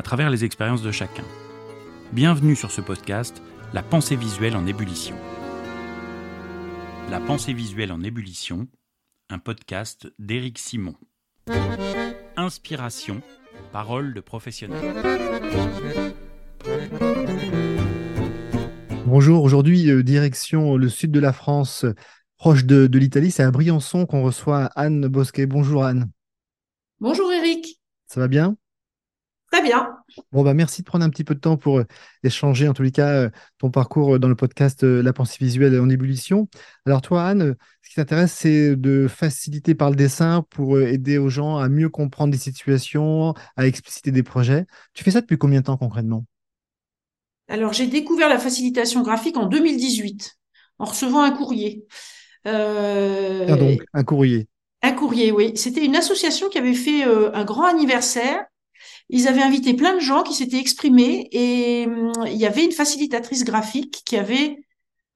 à travers les expériences de chacun. Bienvenue sur ce podcast, La pensée visuelle en ébullition. La pensée visuelle en ébullition, un podcast d'Éric Simon. Inspiration, parole de professionnel. Bonjour, aujourd'hui euh, direction le sud de la France, proche de, de l'Italie, c'est à Briançon qu'on reçoit Anne Bosquet. Bonjour Anne. Bonjour Eric. Ça va bien? Très bien. Bon, bah, merci de prendre un petit peu de temps pour euh, échanger, en tous les cas, euh, ton parcours euh, dans le podcast La pensée visuelle en ébullition. Alors, toi, Anne, ce qui t'intéresse, c'est de faciliter par le dessin pour aider aux gens à mieux comprendre des situations, à expliciter des projets. Tu fais ça depuis combien de temps concrètement? Alors, j'ai découvert la facilitation graphique en 2018 en recevant un courrier. Euh... Ah donc, un courrier. Un courrier, oui. C'était une association qui avait fait un grand anniversaire ils avaient invité plein de gens qui s'étaient exprimés et hum, il y avait une facilitatrice graphique qui avait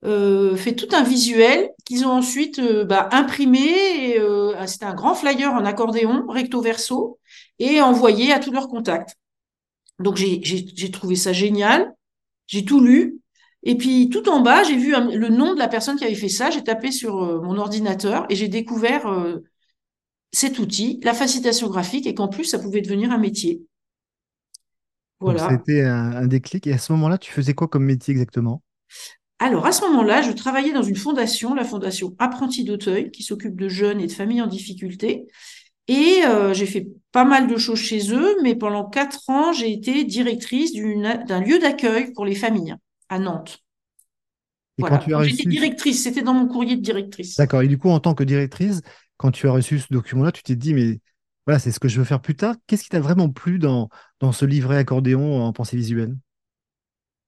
euh, fait tout un visuel qu'ils ont ensuite euh, bah, imprimé. Euh, C'était un grand flyer en accordéon, recto verso, et envoyé à tous leurs contacts. Donc j'ai trouvé ça génial. J'ai tout lu. Et puis tout en bas, j'ai vu le nom de la personne qui avait fait ça. J'ai tapé sur mon ordinateur et j'ai découvert cet outil, la facilitation graphique, et qu'en plus ça pouvait devenir un métier. C'était un, déclic. Et à ce moment-là, tu faisais quoi comme métier exactement? Alors, à ce moment-là, je travaillais dans une fondation, la fondation Apprenti d'Auteuil, qui s'occupe de jeunes et de familles en difficulté. Et euh, j'ai fait pas mal de choses chez eux, mais pendant quatre ans, j'ai été directrice d'un lieu d'accueil pour les familles à Nantes. Et voilà. J'étais directrice, c'était dans mon courrier de directrice. D'accord. Et du coup, en tant que directrice, quand tu as reçu ce document-là, tu t'es dit, mais voilà, c'est ce que je veux faire plus tard. Qu'est-ce qui t'a vraiment plu dans, dans ce livret accordéon en pensée visuelle?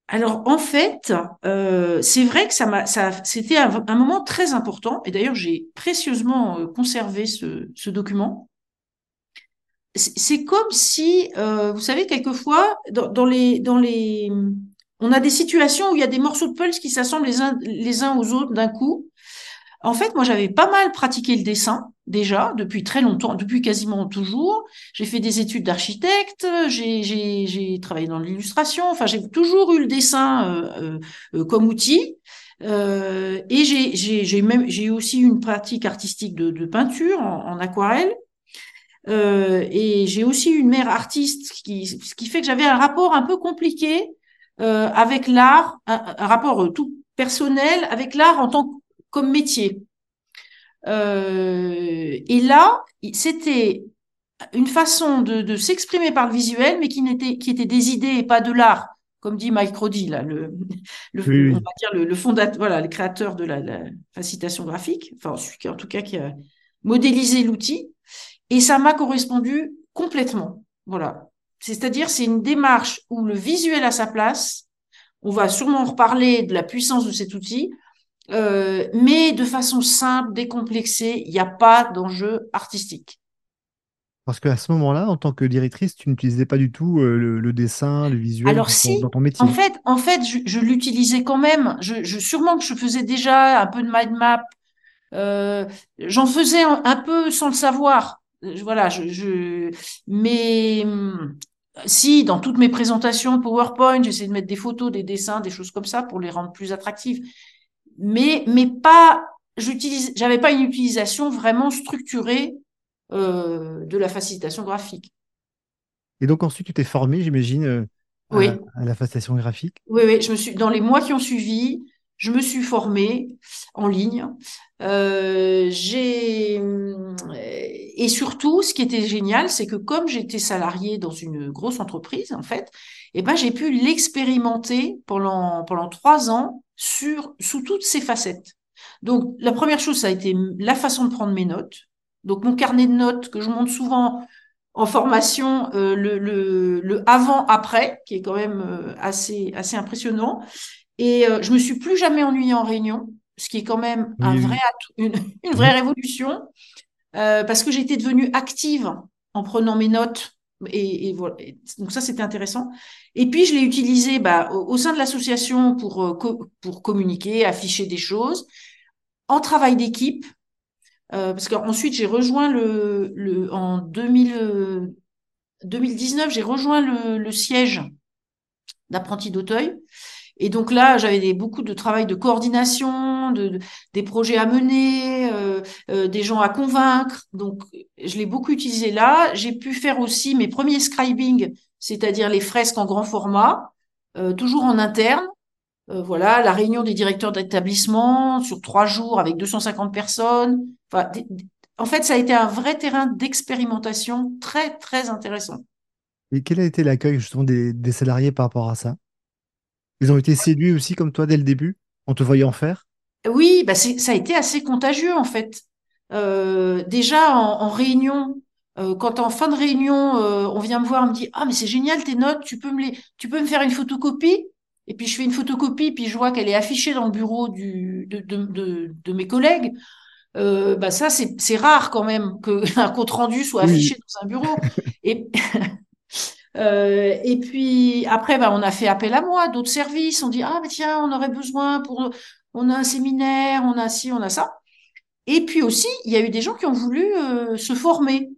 Alors en fait, euh, c'est vrai que ça m'a, ça, c'était un, moment très important. Et d'ailleurs, j'ai précieusement euh, conservé ce, ce document. C'est comme si, euh, vous savez, quelquefois, dans, dans, les, dans les, on a des situations où il y a des morceaux de pulse qui s'assemblent les uns, les uns aux autres d'un coup. En fait, moi, j'avais pas mal pratiqué le dessin déjà depuis très longtemps, depuis quasiment toujours. J'ai fait des études d'architecte, j'ai travaillé dans l'illustration. Enfin, j'ai toujours eu le dessin euh, euh, comme outil. Euh, et j'ai même j'ai aussi une pratique artistique de, de peinture en, en aquarelle. Euh, et j'ai aussi une mère artiste, qui, ce qui fait que j'avais un rapport un peu compliqué euh, avec l'art, un, un, rapport tout personnel avec l'art en tant que comme métier. Euh, et là, c'était une façon de, s'exprimer par le visuel, mais qui n'était qui était des idées et pas de l'art, comme dit Mike Roddy, là, le, le on va dire le, fondateur, voilà, le créateur de la, la, facilitation graphique, enfin celui qui en tout cas qui a modélisé l'outil, et ça m'a correspondu complètement. Voilà, c'est-à-dire c'est une démarche où le visuel a sa place. On va sûrement reparler de la puissance de cet outil, euh, mais de façon simple, décomplexée, il n'y a pas d'enjeu artistique. Parce qu'à ce moment-là, en tant que directrice, tu n'utilisais pas du tout euh, le, dessin, le visuel Alors, si, dans ton métier. En fait, en fait je, l'utilisais quand même. Je, je, sûrement que je faisais déjà un peu de mind map. Euh, J'en faisais un, peu sans le savoir. Voilà, je, je... mais hum, si dans toutes mes présentations PowerPoint, j'essaie de mettre des photos, des dessins, des choses comme ça pour les rendre plus attractives mais mais pas j'utilise j'avais pas une utilisation vraiment structurée euh, de la facilitation graphique. Et donc ensuite tu t'es formé, j'imagine, euh, oui. à, la facilitation graphique? Oui, oui, je me suis dans les mois qui ont suivi, je me suis formée en ligne. Euh, j'ai et surtout, ce qui était génial, c'est que comme j'étais salariée dans une grosse entreprise, en fait, eh ben j'ai pu l'expérimenter pendant pendant trois ans sur, sous toutes ses facettes. Donc, la première chose, ça a été la façon de prendre mes notes. Donc, mon carnet de notes que je montre souvent en formation le, le, le avant-après, qui est quand même assez, assez impressionnant. Et je me suis plus jamais ennuyée en réunion, ce qui est quand même un vrai, une, une, vraie révolution, parce que j'étais devenue active en prenant mes notes. Et. Donc ça, c'était intéressant. Et puis, je l'ai utilisé bah, au, sein de l'association pour, pour communiquer, afficher des choses, en travail d'équipe, euh, parce qu'ensuite, j'ai rejoint le, en 2000, 2019, j'ai rejoint le, le siège d'apprenti d'Auteuil. Et donc là, j'avais beaucoup de travail de coordination, de, des projets à mener, euh, euh, des gens à convaincre. Donc, je l'ai beaucoup utilisé là. J'ai pu faire aussi mes premiers scribing, c'est-à-dire les fresques en grand format, euh, toujours en interne. Voilà, la réunion des directeurs d'établissement sur trois jours avec 250 personnes. En fait, ça a été un vrai terrain d'expérimentation très, très intéressant. Et quel a été l'accueil justement des salariés par rapport à ça? Ils ont été séduits aussi, comme toi, dès le début, en te voyant faire? Oui, bah ça a été assez contagieux, en fait. Euh, déjà, en, réunion, euh, quand en fin de réunion, euh, on vient me voir, on me dit Ah, mais c'est génial tes notes, tu peux, me les... tu peux me faire une photocopie? Et puis, je fais une photocopie, puis je vois qu'elle est affichée dans le bureau du, de, de, de, de mes collègues. bah ça, c'est rare quand même qu'un compte rendu soit affiché dans un bureau. Et. Euh, et puis après, bah, on a fait appel à moi, d'autres services. On dit ah mais tiens, on aurait besoin pour, on a un séminaire, on a ci, on a ça. Et puis aussi, il y a eu des gens qui ont voulu euh, se former.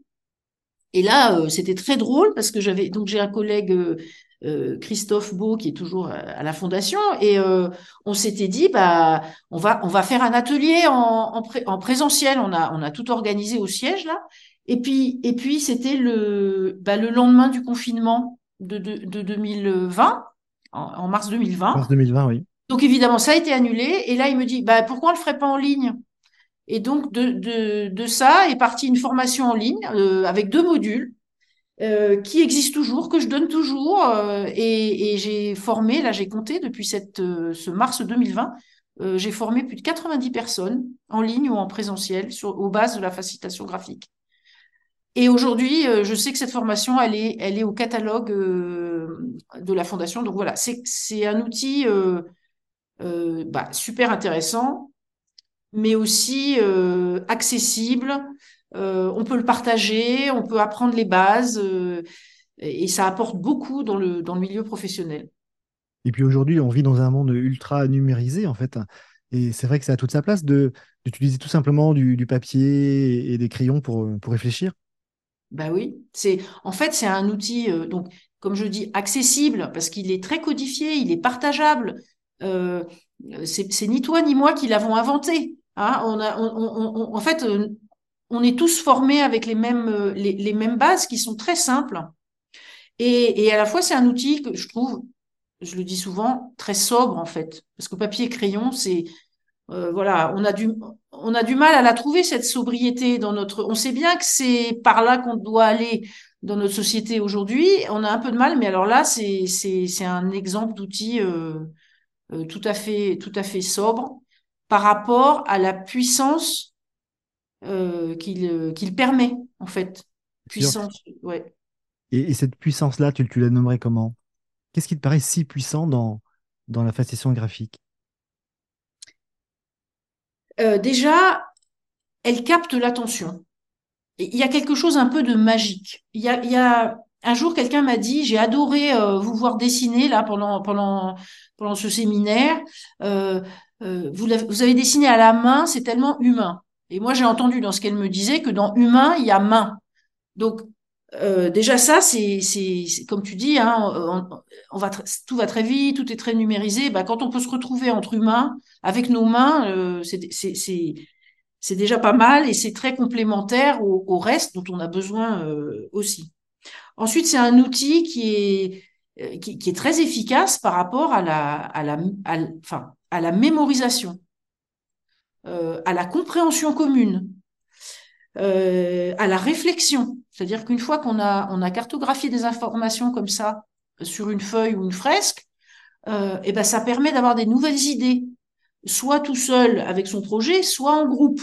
Et là, euh, c'était très drôle parce que j'avais donc j'ai un collègue Christophe Beau qui est toujours à la fondation et on s'était dit bah on va on va faire un atelier en, en, en présentiel. On a on a tout organisé au siège là et puis, et puis c'était le, bah, le lendemain du confinement de, de, de 2020, en, mars 2020. Mars 2020, oui. Donc évidemment, ça a été annulé. Et là, il me dit, bah, pourquoi on le ferait pas en ligne? Et donc de, de, de ça est partie une formation en ligne euh, avec deux modules euh, qui existent toujours, que je donne toujours. Euh, et, et j'ai formé, là j'ai compté depuis cette, ce mars 2020, euh, j'ai formé plus de 90 personnes en ligne ou en présentiel sur, aux bases de la facilitation graphique. Et aujourd'hui, euh, je sais que cette formation, elle est, elle est au catalogue euh, de la fondation. Donc voilà, c'est un outil euh, bah, super intéressant, mais aussi accessible. on peut le partager, on peut apprendre les bases, et ça apporte beaucoup dans le, dans le milieu professionnel. Et puis aujourd'hui, on vit dans un monde ultra numérisé, en fait. Et c'est vrai que ça a toute sa place d'utiliser tout simplement du, papier et des crayons pour, pour réfléchir. Ben oui, c'est en fait c'est un outil euh, donc comme je dis accessible parce qu'il est très codifié, il est partageable. Euh, c'est ni toi ni moi qui l'avons inventé. Hein. En fait, euh, on est tous formés avec les mêmes euh, les mêmes bases qui sont très simples. Et, et à la fois c'est un outil que je trouve, je le dis souvent, très sobre en fait, parce que papier et crayon c'est euh, voilà, on a du mal à la trouver cette sobriété dans notre. On sait bien que c'est par là qu'on doit aller dans notre société aujourd'hui. On a un peu de mal, mais alors là, c'est un exemple d'outil euh, euh, tout à fait sobre par rapport à la puissance qu'il permet en fait. Puissance. Et, cette puissance-là, tu, tu la nommerais comment? Qu'est-ce qui te paraît si puissant dans dans la fascination graphique? Euh, déjà, elle capte l'attention. Il y a quelque chose un peu de magique. Il y a, il y a un jour, quelqu'un m'a dit, j'ai adoré euh, vous voir dessiner là pendant pendant pendant ce séminaire. Euh, euh vous, vous avez dessiné à la main, c'est tellement humain. Et moi, j'ai entendu dans ce qu'elle me disait que dans humain, il y a main. Donc euh, déjà ça, c'est, comme tu dis, hein, on, va tout va très vite, tout est très numérisé. Bah, quand on peut se retrouver entre humains, avec nos mains, euh, c'est, déjà pas mal et c'est très complémentaire au, reste dont on a besoin euh, aussi. Ensuite, c'est un outil qui est très efficace par rapport à la mémorisation, à la compréhension commune, à la réflexion. C'est-à-dire qu'une fois qu'on a, on a cartographié des informations comme ça sur une feuille ou une fresque, euh, et eh ben ça permet d'avoir des nouvelles idées, soit tout seul avec son projet, soit en groupe.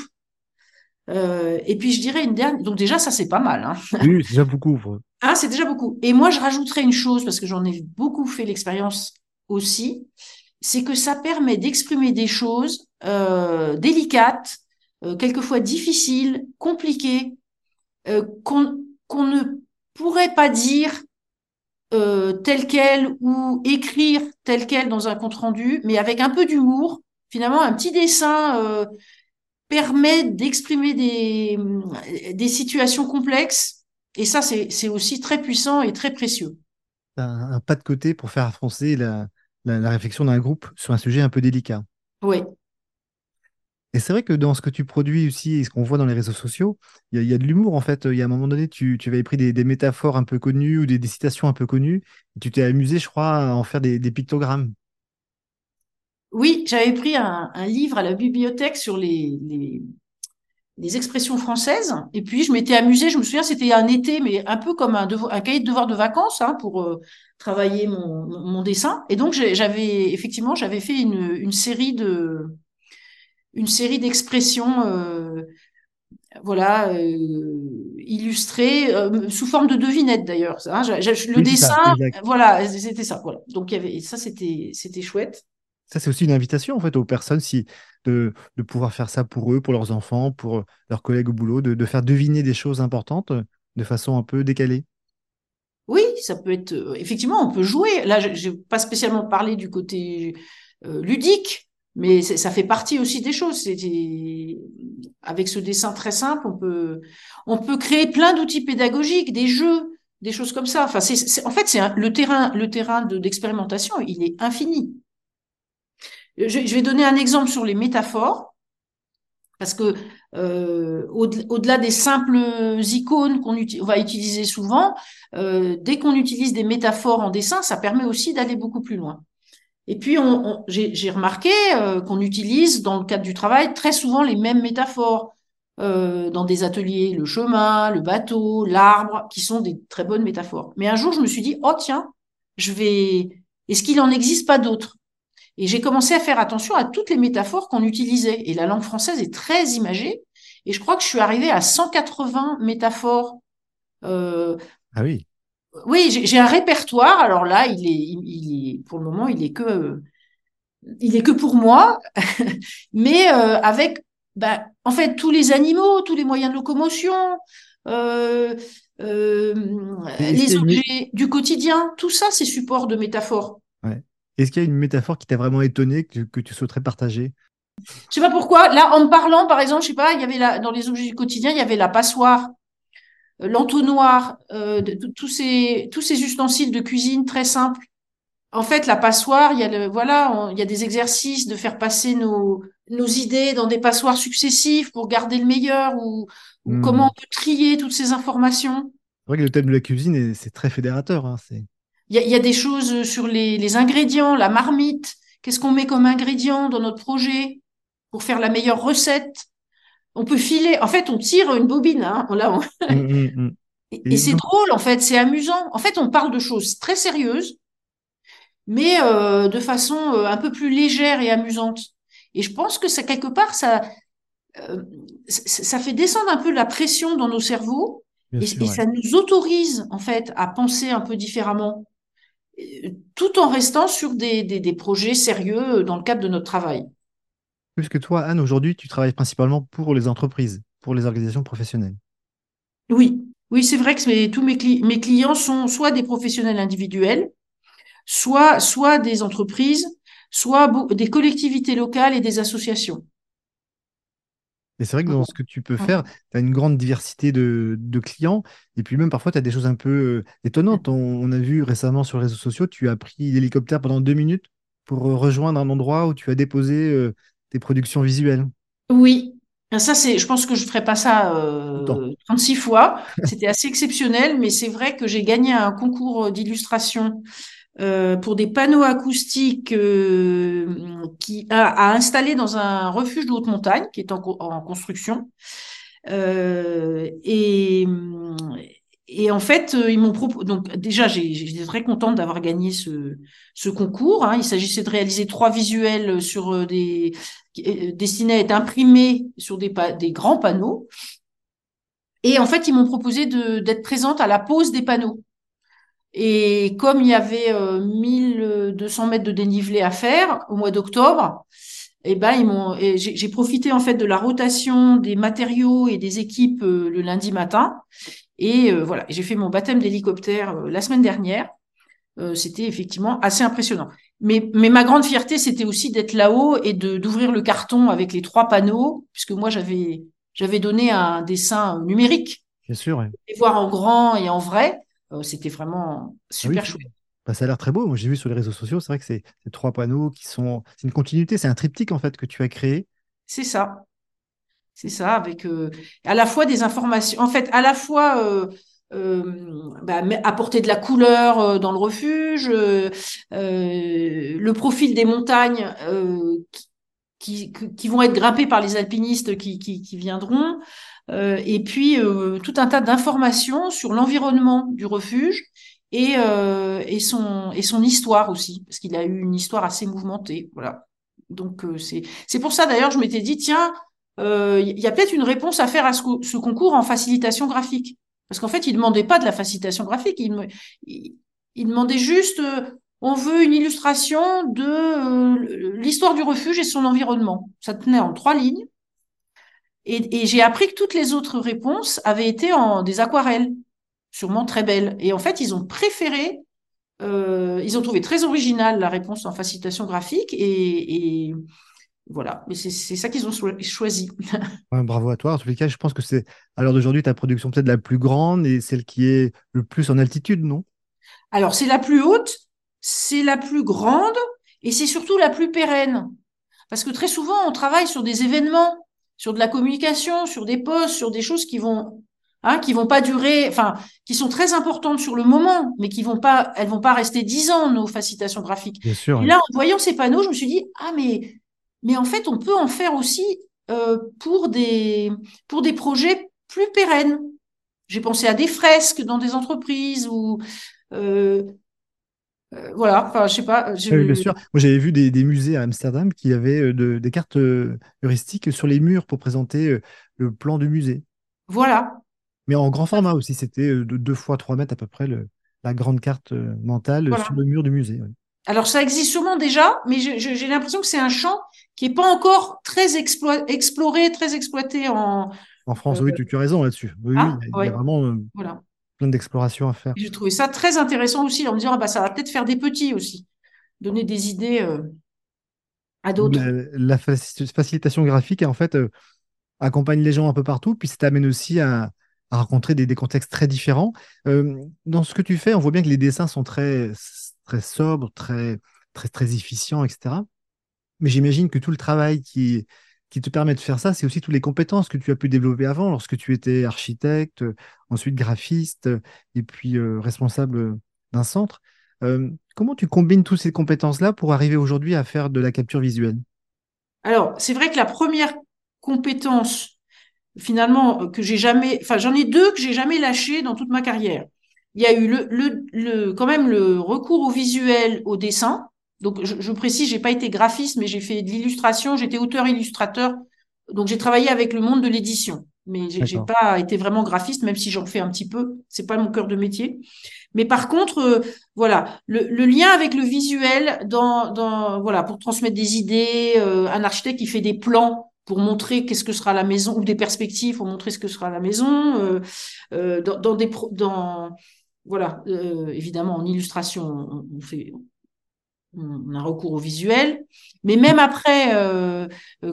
Euh, et puis je dirais une dernière. Donc déjà, ça c'est pas mal. Hein. Oui, c'est déjà beaucoup. Ah, c'est déjà beaucoup. Et moi, je rajouterais une chose parce que j'en ai beaucoup fait l'expérience aussi, c'est que ça permet d'exprimer des choses euh, délicates, euh, quelquefois difficiles, compliquées, euh, qu'on qu'on ne pourrait pas dire euh, tel quel ou écrire tel quel dans un compte rendu, mais avec un peu d'humour. Finalement, un petit dessin euh, permet d'exprimer des, des situations complexes. Et ça, c'est aussi très puissant et très précieux. Un, un, pas de côté pour faire avancer la, la, la réflexion d'un groupe sur un sujet un peu délicat. Oui. Et c'est vrai que dans ce que tu produis aussi et ce qu'on voit dans les réseaux sociaux, il y, a de l'humour en fait. Il y a un moment donné, tu, avais pris des, métaphores un peu connues ou des, citations un peu connues. Tu t'es amusé, je crois, à en faire des, pictogrammes. Oui, j'avais pris un, livre à la bibliothèque sur les, expressions françaises. Et puis, je m'étais amusée. Je me souviens, c'était un été, mais un peu comme un, cahier de devoir de vacances hein, pour euh, travailler mon, dessin. Et donc, j'avais effectivement, j'avais fait une série de une série d'expressions euh, voilà euh, illustrées euh, sous forme de devinettes d'ailleurs hein, le dessin ça, voilà c'était ça voilà donc il y avait ça c'était c'était chouette ça c'est aussi une invitation en fait aux personnes si de, de, pouvoir faire ça pour eux pour leurs enfants pour leurs collègues au boulot de, de faire deviner des choses importantes de façon un peu décalée oui, ça peut être. Effectivement, on peut jouer. Là, je n'ai pas spécialement parlé du côté ludique, mais ça fait partie aussi des choses. Avec ce dessin très simple, on peut, on peut créer plein d'outils pédagogiques, des jeux, des choses comme ça. Enfin, en fait, c'est le terrain, le terrain de, d'expérimentation, il est infini. Je, je, vais donner un exemple sur les métaphores, parce que euh, au-delà des simples icônes qu'on on va utiliser souvent, euh, dès qu'on utilise des métaphores en dessin, ça permet aussi d'aller beaucoup plus loin. Et puis, j'ai remarqué euh, qu'on utilise dans le cadre du travail très souvent les mêmes métaphores euh, dans des ateliers, le chemin, le bateau, l'arbre, qui sont des très bonnes métaphores. Mais un jour, je me suis dit, oh tiens, je vais, est-ce qu'il en existe pas d'autres? Et j'ai commencé à faire attention à toutes les métaphores qu'on utilisait. Et la langue française est très imagée. Et je crois que je suis arrivée à 180 métaphores. Euh, ah oui. Oui, j'ai un répertoire. Alors là, il est, il, est, pour le moment, il est que, il est que pour moi, mais euh, avec, bah, en fait, tous les animaux, tous les moyens de locomotion, euh, euh, les objets du quotidien, tout ça, c'est support de métaphores. Ouais. Est-ce qu'il y a une métaphore qui t'a vraiment étonné que, que tu souhaiterais partager? Je sais pas pourquoi. Là, en me parlant, par exemple, je sais pas, il y avait la, dans les objets du quotidien, il y avait la passoire. Euh, l'entonnoir, euh, tous ces tous ces ustensiles de cuisine très simples. En fait, la passoire, il y a le voilà, il y a des exercices de faire passer nos nos idées dans des passoires successifs pour garder le meilleur ou, ou mmh. comment on peut trier toutes ces informations. C'est vrai que le thème de la cuisine, c'est très fédérateur. Hein, il, y a, il y a des choses sur les, les ingrédients, la marmite. Qu'est-ce qu'on met comme ingrédient dans notre projet pour faire la meilleure recette? On peut filer. En fait, on tire une bobine. Hein, là, on... Mmh, mmh, mmh. Et, et c'est drôle, en fait, c'est amusant. En fait, on parle de choses très sérieuses, mais euh, de façon euh, un peu plus légère et amusante. Et je pense que ça, quelque part, ça, euh, ça fait descendre un peu la pression dans nos cerveaux et, sûr, et, ça nous autorise, en fait, à penser un peu différemment, tout en restant sur des, des, des projets sérieux dans le cadre de notre travail. Puisque toi, Anne, aujourd'hui, tu travailles principalement pour les entreprises, pour les organisations professionnelles. Oui, oui, c'est vrai que mes, tous mes, cli mes, clients sont soit des professionnels individuels, soit, soit des entreprises, soit des collectivités locales et des associations. Et c'est vrai que dans ce que tu peux faire, tu as une grande diversité de, de, clients. Et puis même parfois, tu as des choses un peu euh, étonnantes. On, on, a vu récemment sur les réseaux sociaux, tu as pris l'hélicoptère pendant deux minutes pour euh, rejoindre un endroit où tu as déposé euh, des productions visuelles. Oui, ça c'est, je pense que je ferai pas ça euh, 36 fois. C'était assez exceptionnel, mais c'est vrai que j'ai gagné un concours d'illustration euh, pour des panneaux acoustiques euh, qui à, à, installer dans un refuge de haute montagne qui est en, en construction. Euh, et et en fait, ils m'ont proposé. Donc déjà, j'étais très contente d'avoir gagné ce, ce concours. Hein. Il s'agissait de réaliser trois visuels sur des destinés à être imprimés sur des, des grands panneaux. Et en fait, ils m'ont proposé d'être présente à la pose des panneaux. Et comme il y avait 1200 mètres de dénivelé à faire au mois d'octobre, eh ben ils m'ont j'ai profité en fait de la rotation des matériaux et des équipes euh, le lundi matin et euh, voilà j'ai fait mon baptême d'hélicoptère euh, la semaine dernière c'était effectivement assez impressionnant mais mais ma grande fierté c'était aussi d'être là-haut et de d'ouvrir le carton avec les trois panneaux puisque moi j'avais j'avais donné un dessin numérique bien sûr et voir en grand et en vrai c'était vraiment ah super chouette bah, ça a l'air très beau. Moi, j'ai vu sur les réseaux sociaux, c'est vrai que c'est trois panneaux qui sont. C'est une continuité, c'est un triptyque en fait que tu as créé. C'est ça. C'est ça, avec euh, à la fois des informations. En fait, à la fois euh, euh, bah, apporter de la couleur dans le refuge, le profil des montagnes qui, qui, vont être grimpées par les alpinistes qui, qui, viendront, et puis tout un tas d'informations sur l'environnement du refuge et, et, son, et son histoire aussi, parce qu'il a eu une histoire assez mouvementée. Voilà. Donc, c'est, pour ça d'ailleurs, je m'étais dit, tiens, il y a peut-être une réponse à faire à ce, concours en facilitation graphique. Parce qu'en fait, il ne demandait pas de la facilitation graphique, il, il, demandait juste, on veut une illustration de l'histoire du refuge et son environnement. Ça tenait en trois lignes. Et, j'ai appris que toutes les autres réponses avaient été en des aquarelles sûrement très belle. Et en fait, ils ont préféré, euh, ils ont trouvé très original la réponse en facilitation graphique et, voilà. Mais c'est ça qu'ils ont choisi. bravo à toi. En tous les cas, je pense que c'est à l'heure d'aujourd'hui ta production peut-être la plus grande et celle qui est le plus en altitude, non? Alors, c'est la plus haute, c'est la plus grande et c'est surtout la plus pérenne. Parce que très souvent, on travaille sur des événements, sur de la communication, sur des posts, sur des choses qui vont hein, qui vont pas durer, enfin, qui sont très importantes sur le moment, mais qui vont pas, elles vont pas rester dix ans nos facilitations graphiques. Bien sûr, et là, en voyant ces panneaux, je me suis dit ah mais mais en fait, on peut en faire aussi euh, pour des pour des projets plus pérennes. J'ai pensé à des fresques dans des entreprises ou euh, euh, voilà, enfin, je sais pas. Oui, bien sûr. Moi, j'avais vu des, des, musées à Amsterdam qui avaient de, des cartes heuristiques sur les murs pour présenter le plan du musée. Voilà. Mais en grand format aussi, c'était de 2 fois 3 mètres à peu près le, la grande carte mentale sur le mur du musée. Alors ça existe sûrement déjà, mais j'ai l'impression que c'est un champ qui n'est pas encore très exploré, très exploité en. En France, oui, tu, as raison là-dessus. Oui, ah, il, y a, vraiment euh, plein d'explorations à faire. J'ai trouvé ça très intéressant aussi en me disant ah bah, ça va peut-être faire des petits aussi, donner des idées à d'autres. La, facilitation graphique, en fait, accompagne les gens un peu partout, puis ça t'amène aussi à, à rencontrer des, contextes très différents. Euh, dans ce que tu fais, on voit bien que les dessins sont très, très sobres, très, très, très efficients, etc. Mais j'imagine que tout le travail qui, qui te permet de faire ça, c'est aussi toutes les compétences que tu as pu développer avant, lorsque tu étais architecte, ensuite graphiste, et puis euh, responsable d'un centre. Euh, comment tu combines toutes ces compétences-là pour arriver aujourd'hui à faire de la capture visuelle? Alors, c'est vrai que la première compétence finalement que j'ai jamais, enfin j'en ai deux que j'ai jamais lâché dans toute ma carrière. Il y a eu le, le, le quand même le recours au visuel, au dessin. Donc je, je précise, j'ai pas été graphiste, mais j'ai fait de l'illustration, j'étais auteur-illustrateur. Donc j'ai travaillé avec le monde de l'édition, mais j'ai pas été vraiment graphiste, même si j'en fais un petit peu. C'est pas mon cœur de métier. Mais par contre, euh, voilà, le, le, lien avec le visuel dans, dans voilà pour transmettre des idées. Euh, un architecte qui fait des plans pour montrer qu'est-ce que sera la maison, ou des perspectives pour montrer ce que sera la maison, euh, euh, dans, dans, des dans voilà, euh, évidemment en illustration, on, fait on a recours au visuel, mais même après,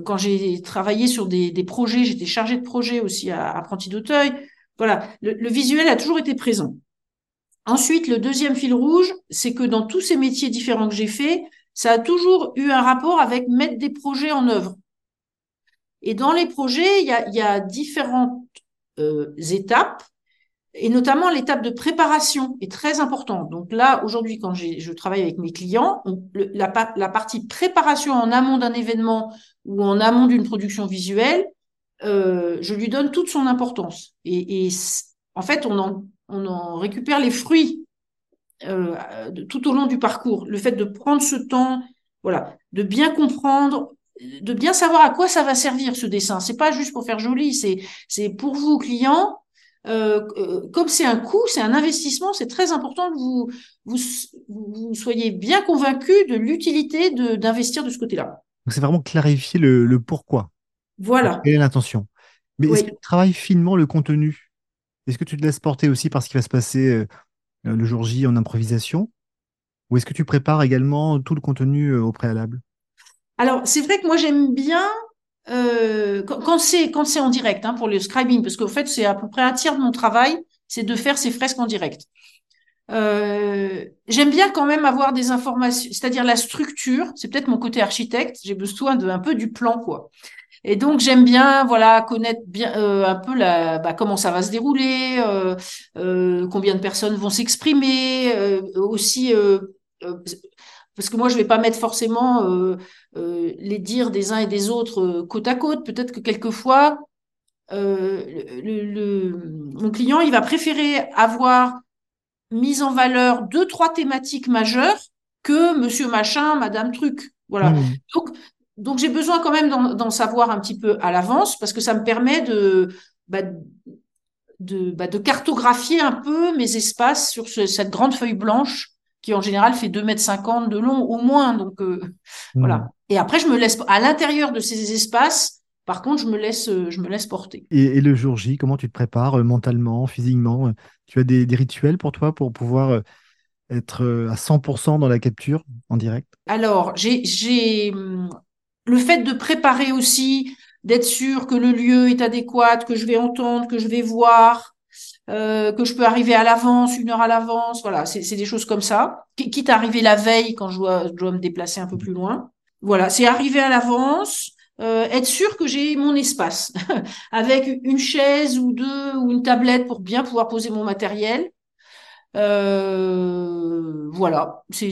quand j'ai travaillé sur des, projets, j'étais chargée de projet aussi à Apprenti d'Auteuil, voilà, le, visuel a toujours été présent. Ensuite, le deuxième fil rouge, c'est que dans tous ces métiers différents que j'ai faits, ça a toujours eu un rapport avec mettre des projets en œuvre. Et dans les projets, il y a, différentes euh, étapes, et notamment l'étape de préparation est très importante. Donc là, aujourd'hui, quand je travaille avec mes clients, la, partie préparation en amont d'un événement ou en amont d'une production visuelle, euh, je lui donne toute son importance. Et, en fait, on en, récupère les fruits euh, tout au long du parcours. Le fait de prendre ce temps, voilà, de bien comprendre, de bien savoir à quoi ça va servir ce dessin. C'est pas juste pour faire joli, c'est pour vous clients. Euh, euh, comme c'est un coût, c'est un investissement, c'est très important que vous, vous, vous soyez bien convaincu de l'utilité d'investir de, ce côté-là. C'est vraiment clarifier le, le pourquoi. Voilà. Quelle est l'intention. Mais est-ce que tu travailles finement le contenu? Est-ce que tu te laisses porter aussi par ce qui va se passer euh, le jour J en improvisation? Ou est-ce que tu prépares également tout le contenu au préalable? Alors, c'est vrai que moi, j'aime bien euh, quand, c'est quand c'est en direct hein, pour le scribing, parce qu'en fait, c'est à peu près un tiers de mon travail, c'est de faire ces fresques en direct. Euh, j'aime bien quand même avoir des informations, c'est-à-dire la structure. C'est peut-être mon côté architecte. J'ai besoin de un peu du plan, quoi. Et donc j'aime bien, voilà, connaître bien euh, un peu la, bah, comment ça va se dérouler, euh, euh combien de personnes vont s'exprimer, aussi parce que moi je vais pas mettre forcément euh, euh, les dires des uns et des autres euh, côte à côte. Peut-être que quelquefois le, mon client il va préférer avoir mis en valeur deux trois thématiques majeures que Monsieur machin, Madame truc. Voilà. Mmh. Donc donc j'ai besoin quand même d'en savoir un petit peu à l'avance parce que ça me permet de bah, de, bah, de cartographier un peu mes espaces sur cette grande feuille blanche qui en général fait 2 mètres 50 de long au moins. Donc euh, voilà. Hmm. Et après, je me laisse à l'intérieur de ces espaces. Par contre, je me laisse, euh, je me laisse porter. Et, le jour J, comment tu te prépares euh, mentalement, physiquement Tu as des, rituels pour toi pour pouvoir être à 100% dans la capture en direct? Alors, j'ai hum, le fait de préparer aussi, d'être sûr que le lieu est adéquat, que je vais entendre, que je vais voir, euh, que je peux arriver à l'avance, une heure à l'avance. Voilà, c'est des choses comme ça. Quitte à arriver la veille quand je dois, je dois me déplacer un peu plus loin. Voilà, c'est arriver à l'avance, euh, être sûr que j'ai mon espace, avec une chaise ou deux ou une tablette pour bien pouvoir poser mon matériel. Euh, voilà, c'est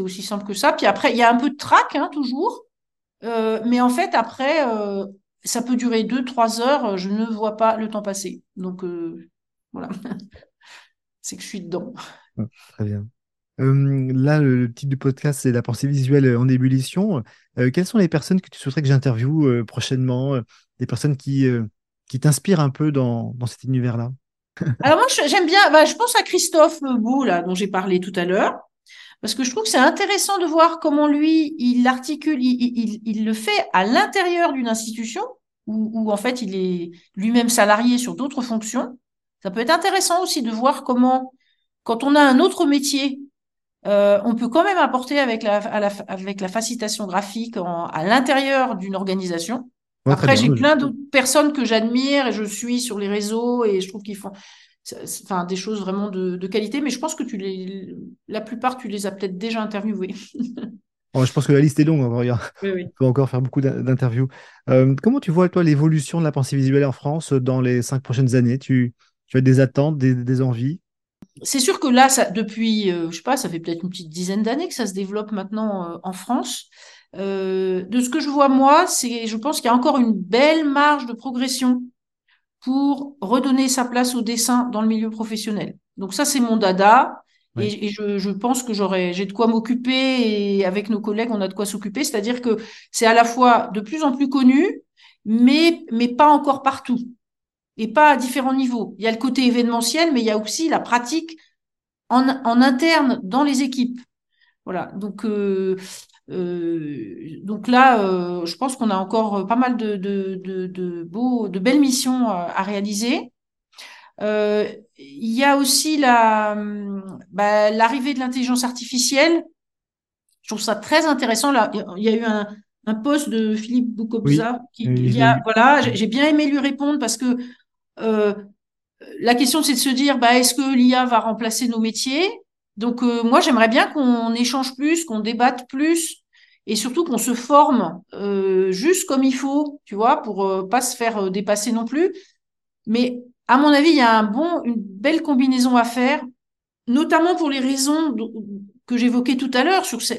aussi simple que ça. Puis après, il y a un peu de trac, hein, toujours. Euh, mais en fait, après, ça peut durer deux, trois heures. Je ne vois pas le temps passer. Donc, voilà. c'est que je suis dedans. Ah, très bien. Euh, là, le, titre du podcast, c'est la pensée visuelle en ébullition. Euh, quelles sont les personnes que tu souhaiterais que j'interviewe prochainement Des personnes qui, qui t'inspirent un peu dans, dans cet univers-là? Alors moi, j'aime bien, bah, je pense à Christophe Bou, là, dont j'ai parlé tout à l'heure, parce que je trouve que c'est intéressant de voir comment lui, il articule, il, il, il le fait à l'intérieur d'une institution, où, où, en fait il est lui-même salarié sur d'autres fonctions, ça peut être intéressant aussi de voir comment, quand on a un autre métier, euh, on peut quand même apporter avec la, avec la facilitation graphique à l'intérieur d'une organisation. Après, j'ai plein d'autres personnes que j'admire et je suis sur les réseaux et je trouve qu'ils font enfin, des choses vraiment de, de, qualité, mais je pense que tu les, la plupart, tu les as peut-être déjà interviewés. Oh, je pense que la liste est longue. On peut encore faire beaucoup d'interviews. Euh, comment tu vois, toi, l'évolution de la pensée visuelle en France dans les cinq prochaines années? Tu, tu as des attentes, des, envies? C'est sûr que là, ça, depuis, euh, je sais pas, ça fait peut-être une petite dizaine d'années que ça se développe maintenant euh, en France. Euh, de ce que je vois moi, c'est, je pense qu'il y a encore une belle marge de progression pour redonner sa place au dessin dans le milieu professionnel. Donc ça, c'est mon dada. Et, je, je, pense que j'aurais, j'ai de quoi m'occuper et avec nos collègues, on a de quoi s'occuper. C'est-à-dire que c'est à la fois de plus en plus connu, mais, mais pas encore partout et pas à différents niveaux. Il y a le côté événementiel, mais il y a aussi la pratique en, en interne dans les équipes. Voilà. Donc, euh, euh, donc là, euh, je pense qu'on a encore pas mal de, de, de, de, beaux, de belles missions à réaliser. Il y a aussi la bah, l'arrivée de l'intelligence artificielle. Je trouve ça très intéressant. Là, il y a eu un, un post de Philippe Boukobza qui, il y a, voilà, j'ai bien aimé lui répondre parce que la question, c'est de se dire, bah, est-ce que l'IA va remplacer nos métiers? Donc, euh, moi, j'aimerais bien qu'on échange plus, qu'on débatte plus, et surtout qu'on se forme euh, juste comme il faut, tu vois, pour euh, pas se faire dépasser non plus. Mais à mon avis, il y a un bon, une belle combinaison à faire, notamment pour les raisons que j'évoquais tout à l'heure sur ce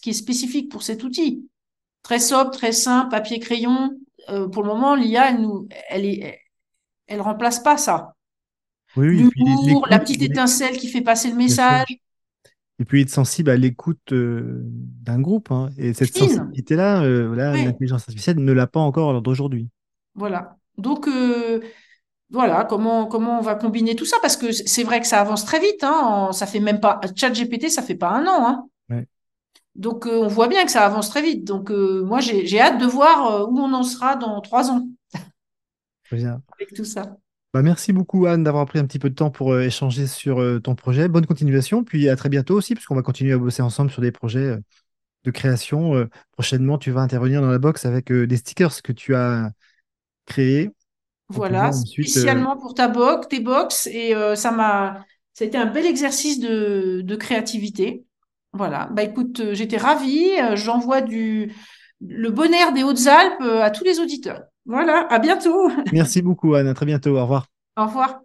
qui est spécifique pour cet outil. Très sobre, très simple, papier crayon. pour le moment, l'IA, elle nous, elle est, elle remplace pas ça. l'humour, la petite étincelle qui fait passer le message. Et puis être sensible à l'écoute euh, d'un groupe. Hein. Et cette sensibilité-là, euh, l'intelligence artificielle ne l'a pas encore d'aujourd'hui. Voilà. Donc, euh, voilà, comment, comment on va combiner tout ça? Parce que c'est vrai que ça avance très vite. Hein, ça fait même pas. GPT, ça fait pas un an. Hein. Donc, on voit bien que ça avance très vite. Donc, moi, j'ai hâte de voir où on en sera dans trois ans. Bien. Avec tout ça. Bah, merci beaucoup, Anne, d'avoir pris un petit peu de temps pour échanger sur ton projet. Bonne continuation. Puis à très bientôt aussi, puisqu'on va continuer à bosser ensemble sur des projets de création. prochainement, tu vas intervenir dans la box avec des stickers que tu as créés. Voilà, spécialement pour ta box, tes box. Et ça m'a. Ça a été un bel exercice de, de créativité. Voilà. Bah écoute, j'étais ravie. J'envoie du le bon air des Hautes-Alpes à tous les auditeurs. Voilà, à bientôt. Merci beaucoup Anne, à très bientôt, au revoir. Au revoir.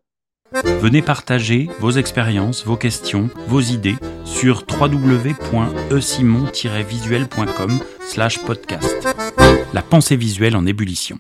Venez partager vos expériences, vos questions, vos idées sur www.esimon-visuel.com podcast. La pensée visuelle en ébullition.